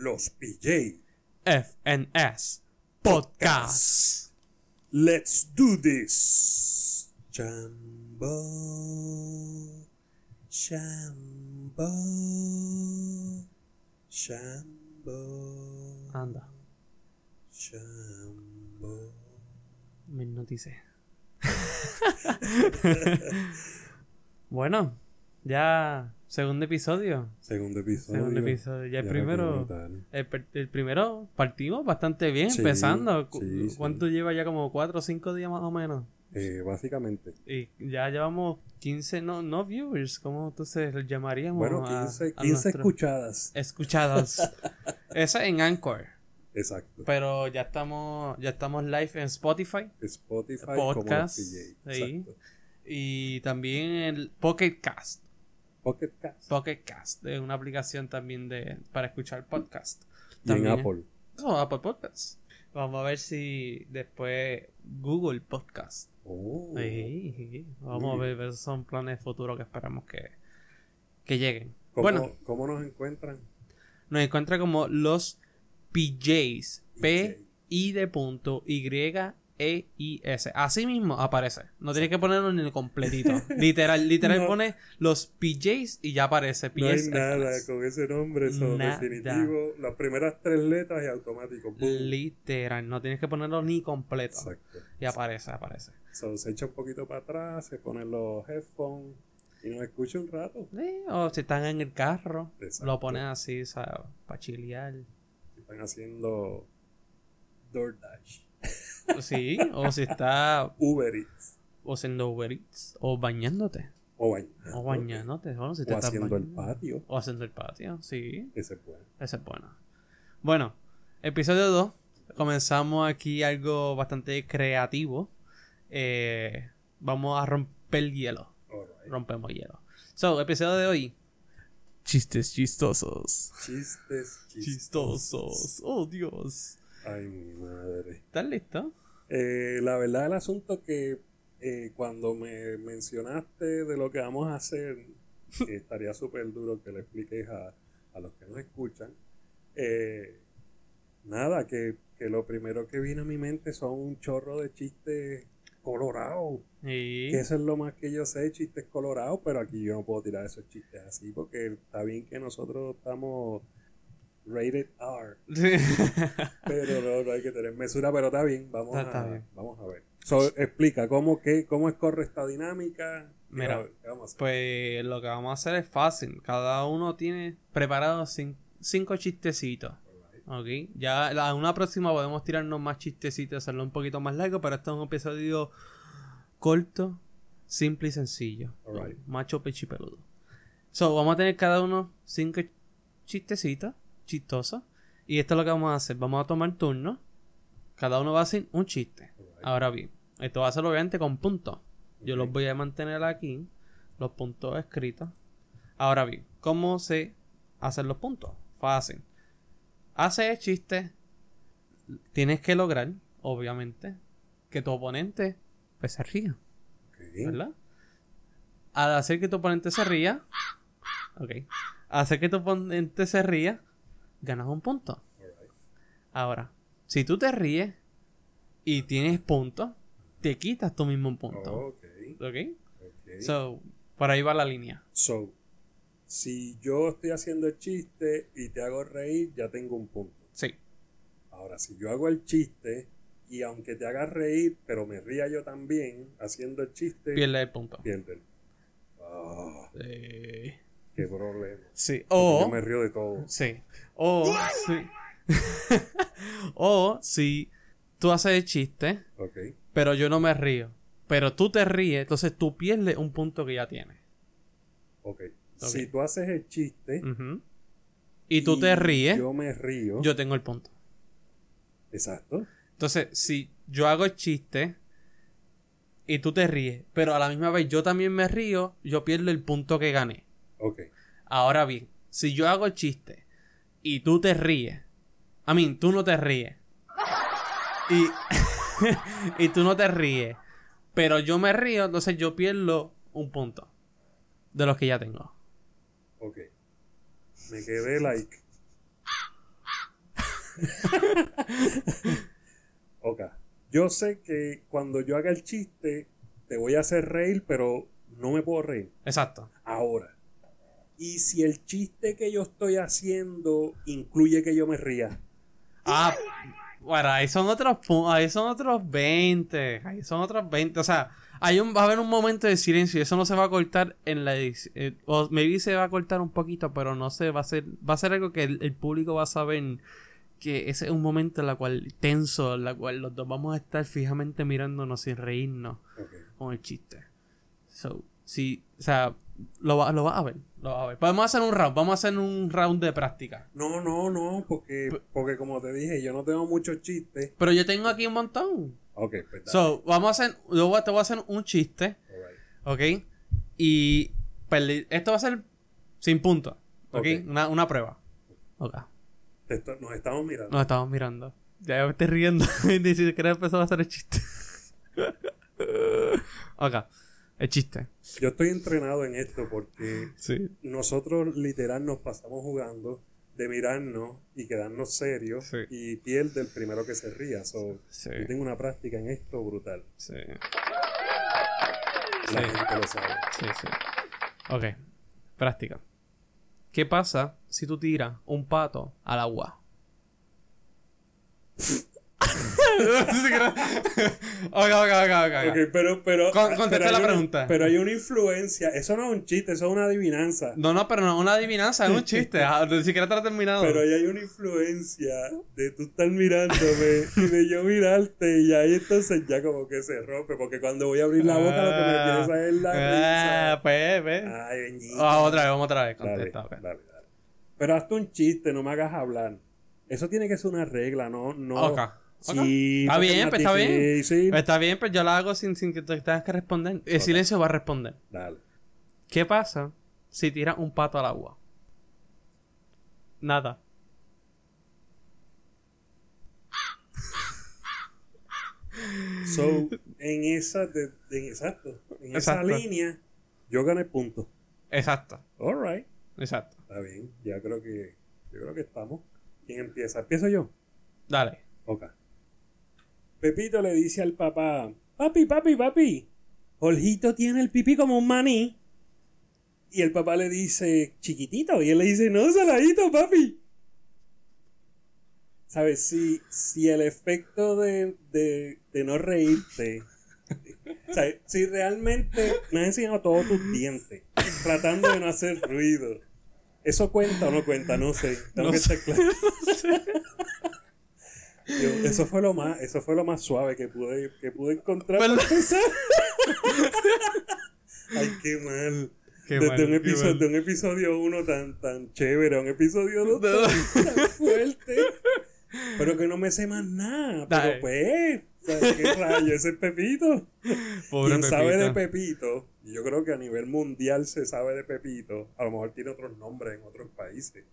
Los PJ. FNS Podcast. Let's do this. Chambo. Chambo. Chambo. Anda, Chambo. mis noticias. bueno, ya segundo episodio. Segundo episodio. Segundo episodio. Ya el Ya primero. El, primero partimos bastante bien, Sí, empezando. Sí. ¿Cuánto lleva ya? Como 4 o 5 días más o menos. Eh, básicamente. Y ya llevamos 15, no, no viewers, ¿cómo entonces los llamaríamos? Bueno, a- 15, a 15 nuestro- escuchadas. escuchadas. Esa en Anchor. Exacto. Pero ya estamos, ya estamos live en Spotify Spotify Podcast, como PJ. y también en Pocket Cast. Pocket Cast. Pocket Cast es una aplicación también de para escuchar podcast. Y en También- Apple. No, Apple Podcast. Vamos a ver si después Google Podcast. Oh. Sí, sí. Vamos a ver, esos son planes futuros que esperamos que, que lleguen. ¿Cómo, Bueno, ¿Cómo nos encuentran? nos encuentra como los PJs. PJ. P I de punto Y E I S. Así mismo aparece. No tienes que ponerlo ni completito. literal, literal No. pone los PJs y ya aparece. No hay PJs nada con ese nombre, son definitivo. Las primeras tres letras y automático. boom. Literal, no tienes que ponerlo ni completo. Exacto. Y aparece, aparece. So, se echa un poquito para atrás, se ponen los headphones y nos escucha un rato. Sí, o si están en el carro, Exacto. lo pones así, ¿sabes? Para chilear. Si Están haciendo DoorDash, Sí, o si está Uber Eats o haciendo Uber Eats, o bañándote, o bañando. o bañándote, bueno, si te O estás haciendo el patio. O haciendo el patio, sí. Ese es bueno. Esa es buena. Bueno, episodio 2. Comenzamos aquí algo bastante creativo. Eh, vamos a romper el hielo. Alright. Rompemos hielo. So, episodio de hoy. Chistes chistosos. Chistes, chistes. Chistosos. Oh, Dios. Ay, mi madre. ¿Estás listo? Eh, la verdad el asunto que eh, cuando me mencionaste de lo que vamos a hacer, que estaría súper duro que le expliques a, a los que nos escuchan. eh, nada, que, que lo primero que vino a mi mente son un chorro de chistes colorados. Sí. Que eso es lo más que yo sé, chistes colorados, pero aquí yo no puedo tirar esos chistes así porque está bien que nosotros estamos rated R. Pero no, no hay que tener mesura, pero está bien, vamos, Está- está a, bien. vamos a ver. So, explica, ¿cómo, qué, ¿cómo es corre esta dinámica? ¿Qué Mira, va- qué vamos a hacer? Pues lo que vamos a hacer es fácil. Cada uno tiene preparado cin- cinco chistecitos. Ok. Ya la una próxima podemos tirarnos más chistecitos, hacerlo un poquito más largo, pero este es un episodio corto, simple y sencillo. Alright. Macho pechipeludo. So, vamos a tener cada uno cinco chistecitos chistosos. Y esto es lo que vamos a hacer. Vamos a tomar turno. Cada uno va a hacer un chiste. Ahora bien, esto va a ser obviamente con puntos. Yo los voy a mantener aquí, los puntos escritos. Ahora bien, ¿cómo se hacen los puntos? Fácil. Hace el chiste, tienes que lograr, obviamente, que tu oponente pues, se ría. ¿verdad? Al hacer que tu oponente se ría, ok, hacer que tu oponente se ría, ganas un punto. Ahora, si tú te ríes y tienes puntos, te quitas tú mismo un punto. Ok, ¿Ok? ok. So, por ahí va la línea. So, si yo estoy haciendo el chiste y te hago reír, ya tengo un punto. Sí. Ahora, si yo hago el chiste y aunque te hagas reír, pero me ría yo también haciendo el chiste, Pierde el punto. pierde. Ah, Sí. Qué problema. Sí. O. Yo me río de todo. Sí. O. Sí. o si tú haces el chiste, Ok. pero yo no me río. Pero tú te ríes, entonces tú pierdes un punto que ya tienes. Ok. Ok. Si tú haces el chiste. Y tú te ríes, yo, Yo me río. tengo el punto. Exacto. Entonces, si yo hago el chiste y tú te ríes, pero a la misma vez yo también me río, yo pierdo el punto que gané. Ahora bien, si yo hago el chiste y tú te ríes, a mí, tú no te ríes. Y, y tú no te ríes, pero yo me río, entonces yo pierdo un punto de los que ya tengo. Ok. Me quedé like. ok. Yo sé que cuando yo haga el chiste, te voy a hacer reír, pero no me puedo reír. Exacto. Ahora. Y si el chiste que yo estoy haciendo incluye que yo me ría. Ah, bueno, ahí son otros ahí son otros 20, ahí son otros 20, o sea, hay un va a haber un momento de silencio y eso no se va a cortar en la edición, o maybe se va a cortar un poquito, pero no se va a ser va a ser algo que el, el público va a saber que ese es un momento en la cual tenso, en la cual los dos vamos a estar fijamente mirándonos sin reírnos con el chiste. So, sí, o sea, lo va, lo vas a ver, lo vas a ver. Podemos hacer un round, vamos a hacer un round de práctica. No, no, no, porque, porque como te dije, yo no tengo muchos chistes. Pero yo tengo aquí un montón. Ok, pues dale. So, vamos a hacer, yo a- te voy a hacer un chiste, Alright. ¿ok? Y perdi- esto va a ser sin puntos, ¿ok? Ok. Una, una prueba. Ok. Esto- nos estamos mirando. Nos estamos mirando. Ya me estoy riendo. Ni siquiera empezó a hacer el chiste. ok. El chiste. Yo estoy entrenado en esto porque Sí. nosotros literal nos pasamos jugando de mirarnos y quedarnos serios Sí. y pierde el primero que se ría. So, Sí. Yo tengo una práctica en esto brutal. Sí. La gente lo sabe. Sí, sí. Ok. Práctica. ¿Qué pasa si tú tiras un pato al agua? ok, ok, ok, ok. Ok, pero, pero, Con- ah, contesta la pregunta. pero hay una influencia. Eso no es un chiste, eso es una adivinanza. No, no, pero no es una adivinanza, es un chiste. Ah, Ni siquiera te lo he terminado. Pero ahí hay una influencia de tú estar mirándome y de yo mirarte y ahí entonces ya como que se rompe. Porque cuando voy a abrir la boca lo que me quiere saber es la Ah, pues, pues. Ay, bendito. Ah, otra vez, vamos otra vez. Dale, Contesta, ok. dale, dale. Pero hazte un chiste, no me hagas hablar. Eso tiene que ser una regla, no, no. Ok. Sí, Está bien, pues está bien. Pues está bien, pues yo la hago sin, sin que te tengas que responder. El silencio va a responder. Dale. ¿Qué pasa si tiras un pato al agua? Nada. So, en esa, de, en- exacto, en esa línea, yo gané punto. Exacto, Alright. exacto. Está bien, ya creo que, yo creo que estamos. ¿Quién empieza? ¿Empiezo yo? Dale. Ok. Pepito le dice al papá, papi, papi, papi, Jorgito tiene el pipí como un maní. Y el papá le dice, chiquitito. Y él le dice, no, saladito, papi. ¿Sabes? Si, si el efecto de, de, de no reírte... si realmente me has enseñado todos tus dientes, tratando de no hacer ruido, ¿eso cuenta o no cuenta? No sé. Tengo No que sé. estar claro. Yo- eso fue lo más, eso fue lo más suave que pude, que pude encontrar. Ay, qué mal. Qué Desde mal, un episodio, mal. de un episodio uno tan, tan chévere a un episodio dos tan, tan fuerte. Pero que no me sé más nada. Pero pues, ¿sabes ¿qué rayo? Ese es Pepito. Pobre Quien sabe de Pepito. Yo creo que a nivel mundial se sabe de Pepito, a lo mejor tiene otros nombres en otros países.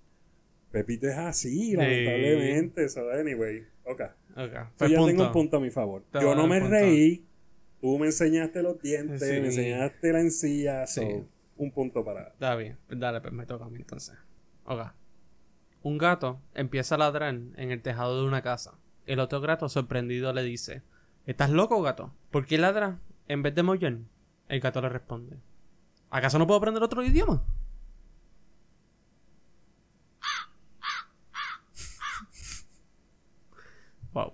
Pepito es así, lamentablemente. So, anyway, ok. Ok, So, pues ya tengo un punto a mi favor. Te yo no me punto. reí. Tú me enseñaste los dientes, Sí. me enseñaste la encía. so, Sí. un punto para. Está bien, dale, pues me toca a mí entonces. Ok. Un gato empieza a ladrar en el tejado de una casa. El otro gato sorprendido le dice, ¿Estás loco, gato? ¿Por qué ladras en vez de mollar? El gato le responde, ¿acaso no puedo aprender otro idioma? wow.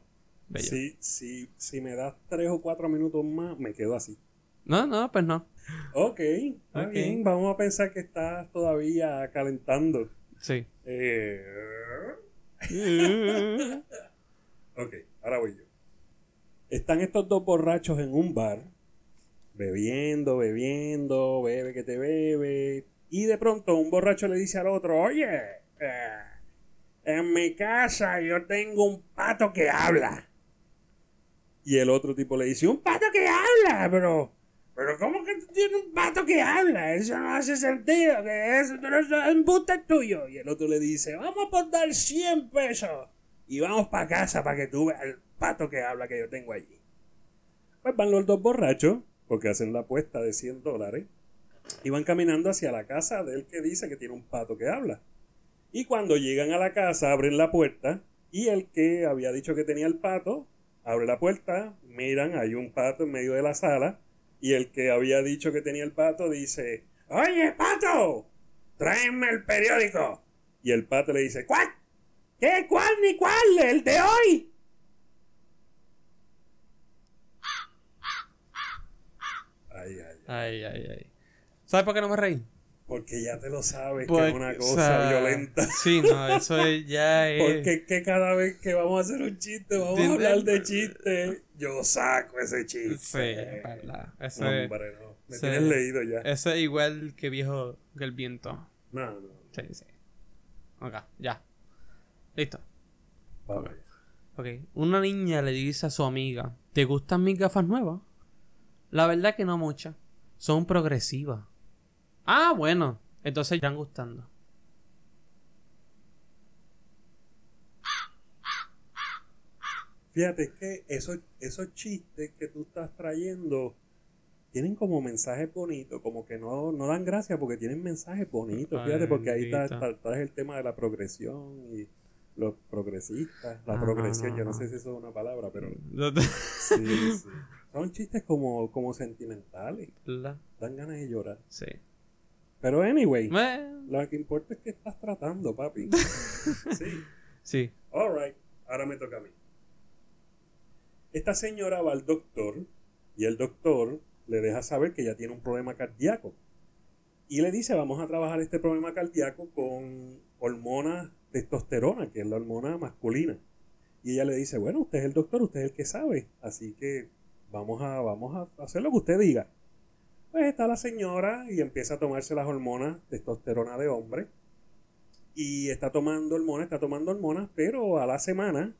Bello. Si, si, si me das tres o cuatro minutos más, me quedo así. No, no, pues no. Ok, está Ok. bien. Vamos a pensar que estás todavía calentando. Sí. Eh, Ok, ahora voy yo. Están estos dos borrachos en un bar, bebiendo, bebiendo, bebe que te bebe. Y de pronto un borracho le dice al otro, oye, eh, en mi casa yo tengo un pato que habla. Y el otro tipo le dice, un pato que habla, pero... Pero ¿cómo que tú tienes un pato que habla? Eso no hace sentido, que eso no es embuste tuyo. Y el otro le dice, vamos a dar 100 pesos y vamos para casa para que tú veas el pato que habla que yo tengo allí. Pues van los dos borrachos, porque hacen la apuesta de 100 dólares, y van caminando hacia la casa del que dice que tiene un pato que habla. Y cuando llegan a la casa, abren la puerta Y el que había dicho que tenía el pato, abre la puerta, miran, hay un pato en medio de la sala. Y el que había dicho que tenía el pato dice, Oye, pato, tráeme el periódico. Y el pato le dice, ¿cuál? ¿Qué? ¿Cuál ni cuál? El de hoy. Ay, ay, Ay, ay, ay. ¿Sabes por qué no me reí? Porque ya te lo sabes que es una o cosa sea, violenta. Sí, no, eso es, ya es. Porque es que cada vez que vamos a hacer un chiste, vamos a hablar de chiste, yo saco ese chiste. Sí, es verdad. Eso, es, Hombre, no. Me sí. tienes leído ya. eso es igual que viejo que el viento. No, no. Sí, sí. Ok, ya. Listo. Vamos. Ok. Una niña le dice a su amiga: ¿Te gustan mis gafas nuevas? La verdad que no muchas. Son progresivas. Ah, bueno. Entonces irán gustando. Fíjate, es que esos, esos chistes que tú estás trayendo tienen como mensajes bonitos, como que no, no dan gracia porque tienen mensajes bonitos. Ay, Fíjate, porque ahí está, bendito. está- está el tema de la progresión y los progresistas. La progresión, yo no sé si eso es una palabra, pero ¿Verdad? sí, sí. Son chistes como, como sentimentales. Dan ganas de llorar. Sí. Pero anyway, Bueno, lo que importa es que estás tratando, papi. Sí. sí. Alright, ahora me toca a mí. Esta señora va al doctor y el doctor le deja saber que ella tiene un problema cardíaco. Y le dice, vamos a trabajar este problema cardíaco con hormona testosterona, que es la hormona masculina. Y ella le dice, bueno, usted es el doctor, usted es el que sabe, así que vamos a, vamos a hacer lo que usted diga. Pues está la señora y empieza a tomarse las hormonas testosterona de hombre y está tomando hormonas, está tomando hormonas, pero a la semana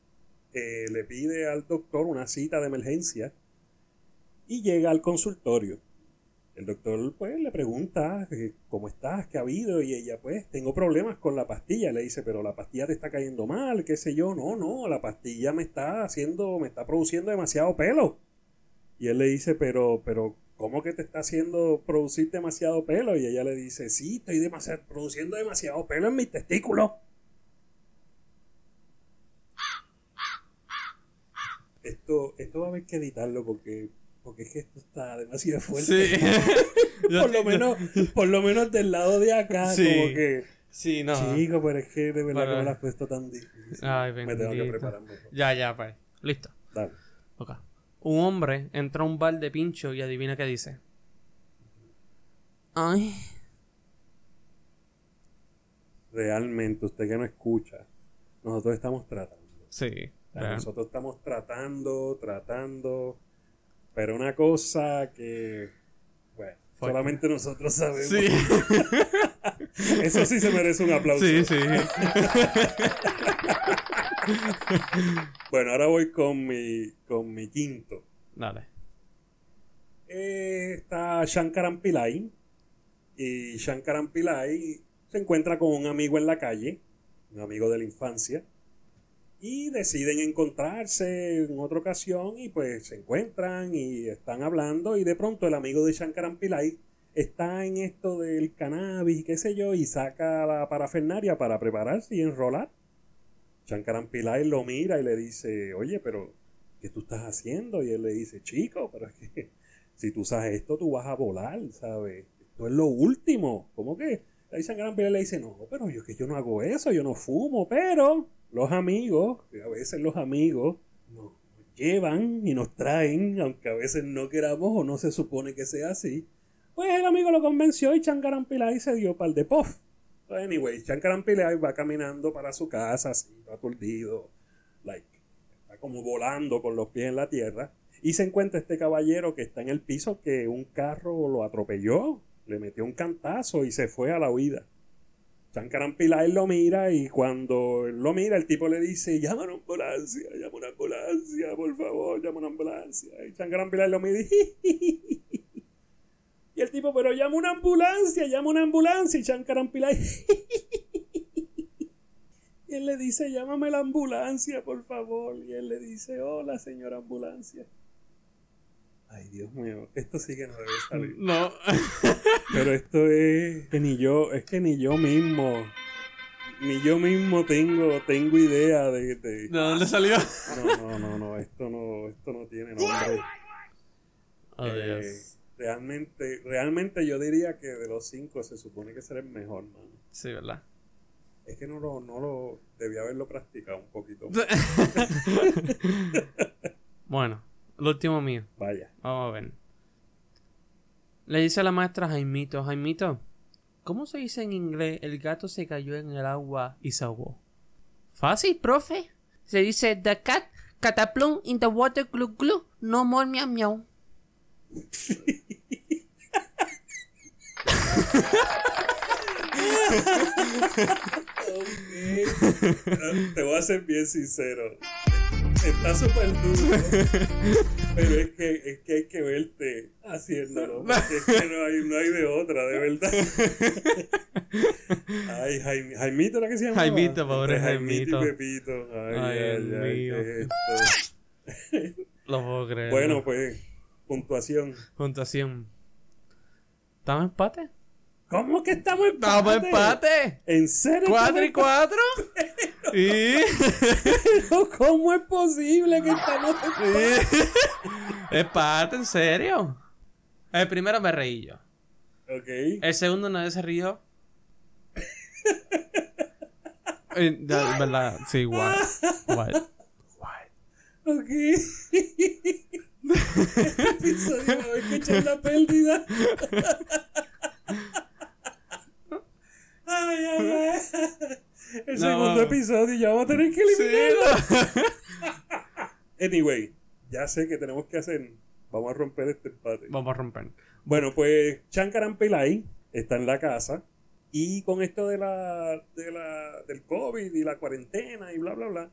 eh, le pide al doctor una cita de emergencia y llega al consultorio. El doctor pues le pregunta eh, cómo estás, qué ha habido y ella pues tengo problemas con la pastilla. Le dice, pero la pastilla te está cayendo mal, qué sé yo. No, no, la pastilla me está haciendo, me está produciendo demasiado pelo. Y él le dice, pero, pero, ¿cómo que te está haciendo producir demasiado pelo? Y ella le dice, sí, estoy demasiado, produciendo demasiado pelo en mis testículos. Esto, esto va a haber que editarlo porque, porque es que esto está demasiado fuerte. Sí. por lo menos, por lo menos del lado de acá, Sí. como que, Sí, no. chico, pero es que de verdad que me lo has puesto tan difícil. Ay, me tengo que preparar mejor. Ya, ya, pues. Listo. Dale. Ok. Un hombre entra a un bar de pincho y adivina qué dice. Ay. Realmente, usted que no escucha, nosotros estamos tratando. Sí. O sea, real. Nosotros estamos tratando, tratando, pero una cosa que, bueno, solamente nosotros sabemos. Sí. Eso sí se merece un aplauso. sí, sí. Bueno, ahora voy con mi, con mi quinto. Dale. Eh, está Shankaran Pillai. Y Shankaran Pillai se encuentra con un amigo en la calle, un amigo de la infancia. Y deciden encontrarse en otra ocasión y pues se encuentran y están hablando y de pronto el amigo de Shankaran Pillai está en esto del cannabis y qué sé yo y saca la parafernaria para prepararse y enrolar. Shankaran Pillai lo mira y le dice, oye, pero ¿qué tú estás haciendo? Y él le dice, chico, pero es que si tú usas esto, tú vas a volar, ¿sabes? Esto es lo último. ¿Cómo que? Ahí Shankaran Pillai le dice, no, pero yo que yo no hago eso, yo no fumo, pero los amigos, a veces los amigos nos llevan y nos traen, aunque a veces no queramos o no se supone que sea así. Pues el amigo lo convenció y Shankaran Pillai se dio par de puff. So, anyway, Shankaran Pillai va caminando para su casa, así, aturdido, like, está como volando con los pies en la tierra. Y se encuentra este caballero que está en el piso que un carro lo atropelló, le metió un cantazo y se fue a la huida. Shankaran Pillai lo mira y cuando lo mira, el tipo le dice, llama una ambulancia, llama una ambulancia, por favor, llama una ambulancia. Y Shankaran lo mira y... Y el tipo, pero llama una ambulancia, llama una ambulancia. Y Shankaran Pillai... Y él le dice, llámame la ambulancia, por favor. Y él le dice, hola, señora ambulancia. Ay, Dios mío, esto sí que no debe salir. No. Pero esto es que ni yo, es que ni yo mismo ni yo mismo tengo, tengo idea de, de... ¿De dónde salió? No, no, no, no, esto no, esto no tiene nombre. Oh, Eh, Dios. Realmente, realmente yo diría que de los cinco se supone que será el mejor, mano. Sí, ¿verdad? Es que no lo, no lo, debía haberlo practicado un poquito. bueno, lo último mío. Vaya. Vamos a ver. Le dice la maestra a Jaimito, Jaimito, ¿cómo se dice en inglés el gato se cayó en el agua y se ahogó? Fácil, profe. Se dice the cat cataplum in the water glu glu, no more miau miau. Te voy a ser bien sincero. Está súper duro. Pero es que, es que hay que verte haciéndolo. Porque es que no hay, no hay de otra, de verdad. Ay, Jaime, Jaimito era que se llama. Jaimito, pobre Jaimito. y Pepito. Ay, Ay, ay, ay, mío. ¿qué es esto? Lo puedo creer. Bueno, pues, puntuación. Puntuación. ¿Estamos en empate? ¿Cómo que estamos en ¡Estamos en empate! ¿En serio? ¿Cuatro y estamos cuatro? ¿Y? ¿Cómo es posible que estamos en empate? ¿Empate? ¿En serio? El primero me reí yo. Ok. El segundo nadie se rió. Eh, ¿Verdad? Sí, igual. Igual. Igual. Ok. este episodio va a la pérdida. El No. segundo episodio ya vamos a tener que eliminarlo. Anyway, ya sé que tenemos que hacer. Vamos a romper este empate. Vamos a romper. Bueno, pues Chankaran Pillai está en la casa y con esto de la, de la del COVID y la cuarentena y bla bla bla,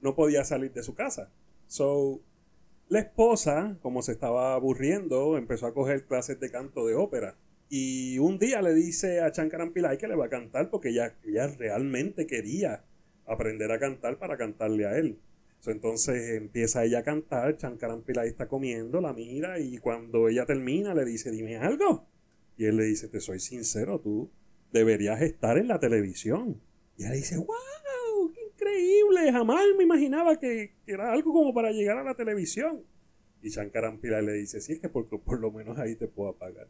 no podía salir de su casa. So, la esposa, como se estaba aburriendo, empezó a coger clases de canto de ópera. Y un día le dice a Chankaran Pillai que le va a cantar porque ella, ella realmente quería aprender a cantar para cantarle a él. Entonces empieza ella a cantar, Chankaran Pillai está comiendo, la mira y cuando ella termina le dice, dime algo. Y él le dice, te soy sincero, tú deberías estar en la televisión. Y ella dice, wow, qué increíble, jamás me imaginaba que, que era algo como para llegar a la televisión. Y Chankaran le dice, sí, es que por, por lo menos ahí te puedo apagar.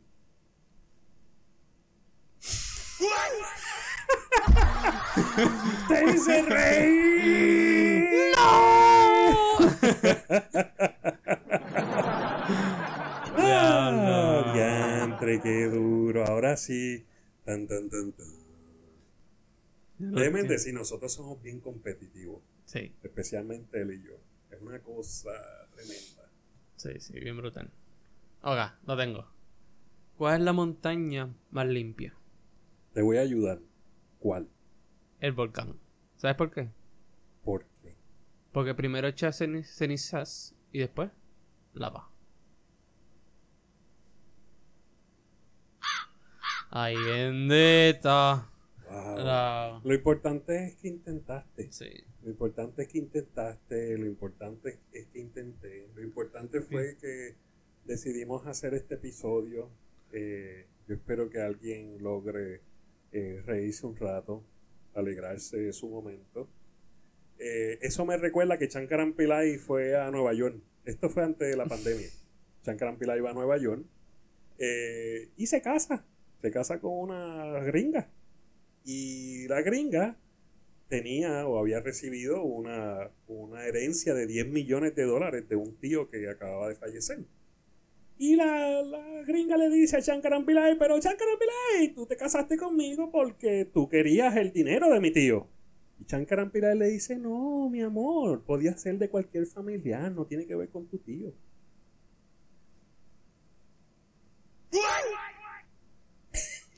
¡Te hice reír! ¡Ah! Diablo. Diantre, qué duro. Ahora sí. Tan, tan, tan, tan. Déjenme decir, nosotros somos bien competitivos. Sí, Especialmente él y yo. Es una cosa tremenda. sí, sí, bien brutal. Oiga, lo tengo. ¿Cuál es la montaña más limpia? Te voy a ayudar. ¿Cuál? El volcán. ¿Sabes por qué? ¿Por qué? Porque primero echa ceni- cenizas y después lava. Ay, bendito. Wow. La- Lo importante es que intentaste. Sí. Lo importante es que intentaste, lo importante es que intenté, lo importante fue que decidimos hacer este episodio. Eh, yo espero que alguien logre eh, reírse un rato, alegrarse de su momento. Eh, eso me recuerda que Chankaran Pillai fue a Nueva York. Esto fue antes de la pandemia. Chankaran Pillai va a Nueva York eh, y se casa. Se casa con una gringa. Y la gringa tenía o había recibido una, una herencia de 10 millones de dólares de un tío que acababa de fallecer. Y la, la gringa le dice a Chankaran Pillai, pero Chankaran Pillai, tú te casaste conmigo porque tú querías el dinero de mi tío. Y Chankaran Pillai le dice, no, mi amor, podía ser de cualquier familiar, no tiene que ver con tu tío.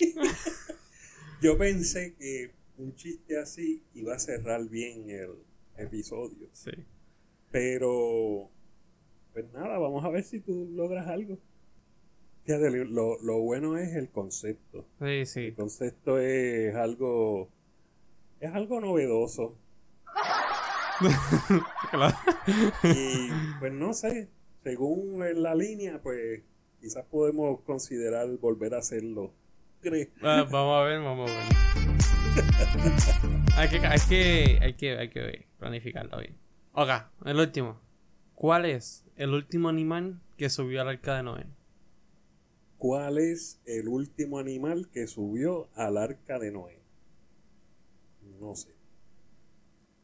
Yo pensé que un chiste así iba a cerrar bien el episodio. Sí. Pero, pues nada, vamos a ver si tú logras algo. Fíjate, lo, lo bueno es el concepto. Sí, sí. El concepto es algo, es algo novedoso. Y pues no sé, según la línea, pues quizás podemos considerar volver a hacerlo. ¿Crees? Ah, vamos a ver, vamos a ver. Hay que, hay que, hay que, hay que planificarlo bien. Ok, el último. ¿Cuál es el último animal que subió al arca de Noé? ¿Cuál es el último animal que subió al arca de Noé? No sé.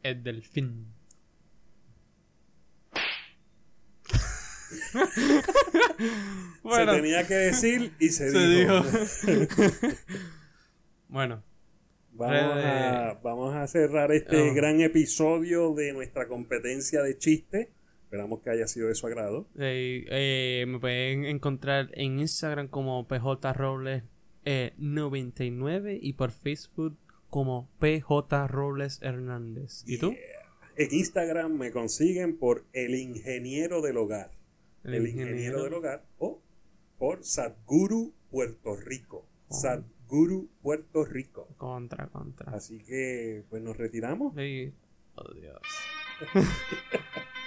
El delfín. Se tenía que decir y se, se dijo. dijo. bueno, Vamos a, vamos a cerrar este Oh. gran episodio de nuestra competencia de chistes. Esperamos que haya sido de su agrado. eh, eh, me pueden encontrar en Instagram como PJ Robles eh, 99 y por Facebook como PJ Robles Hernández. ¿Y tú? En Instagram me consiguen por El Ingeniero del Hogar. El, ingeniero. del Hogar o por Sadguru Puerto Rico. Oh. Sadguru Puerto Rico. Contra, contra. Así que pues nos retiramos. Sí. Oh, Dios.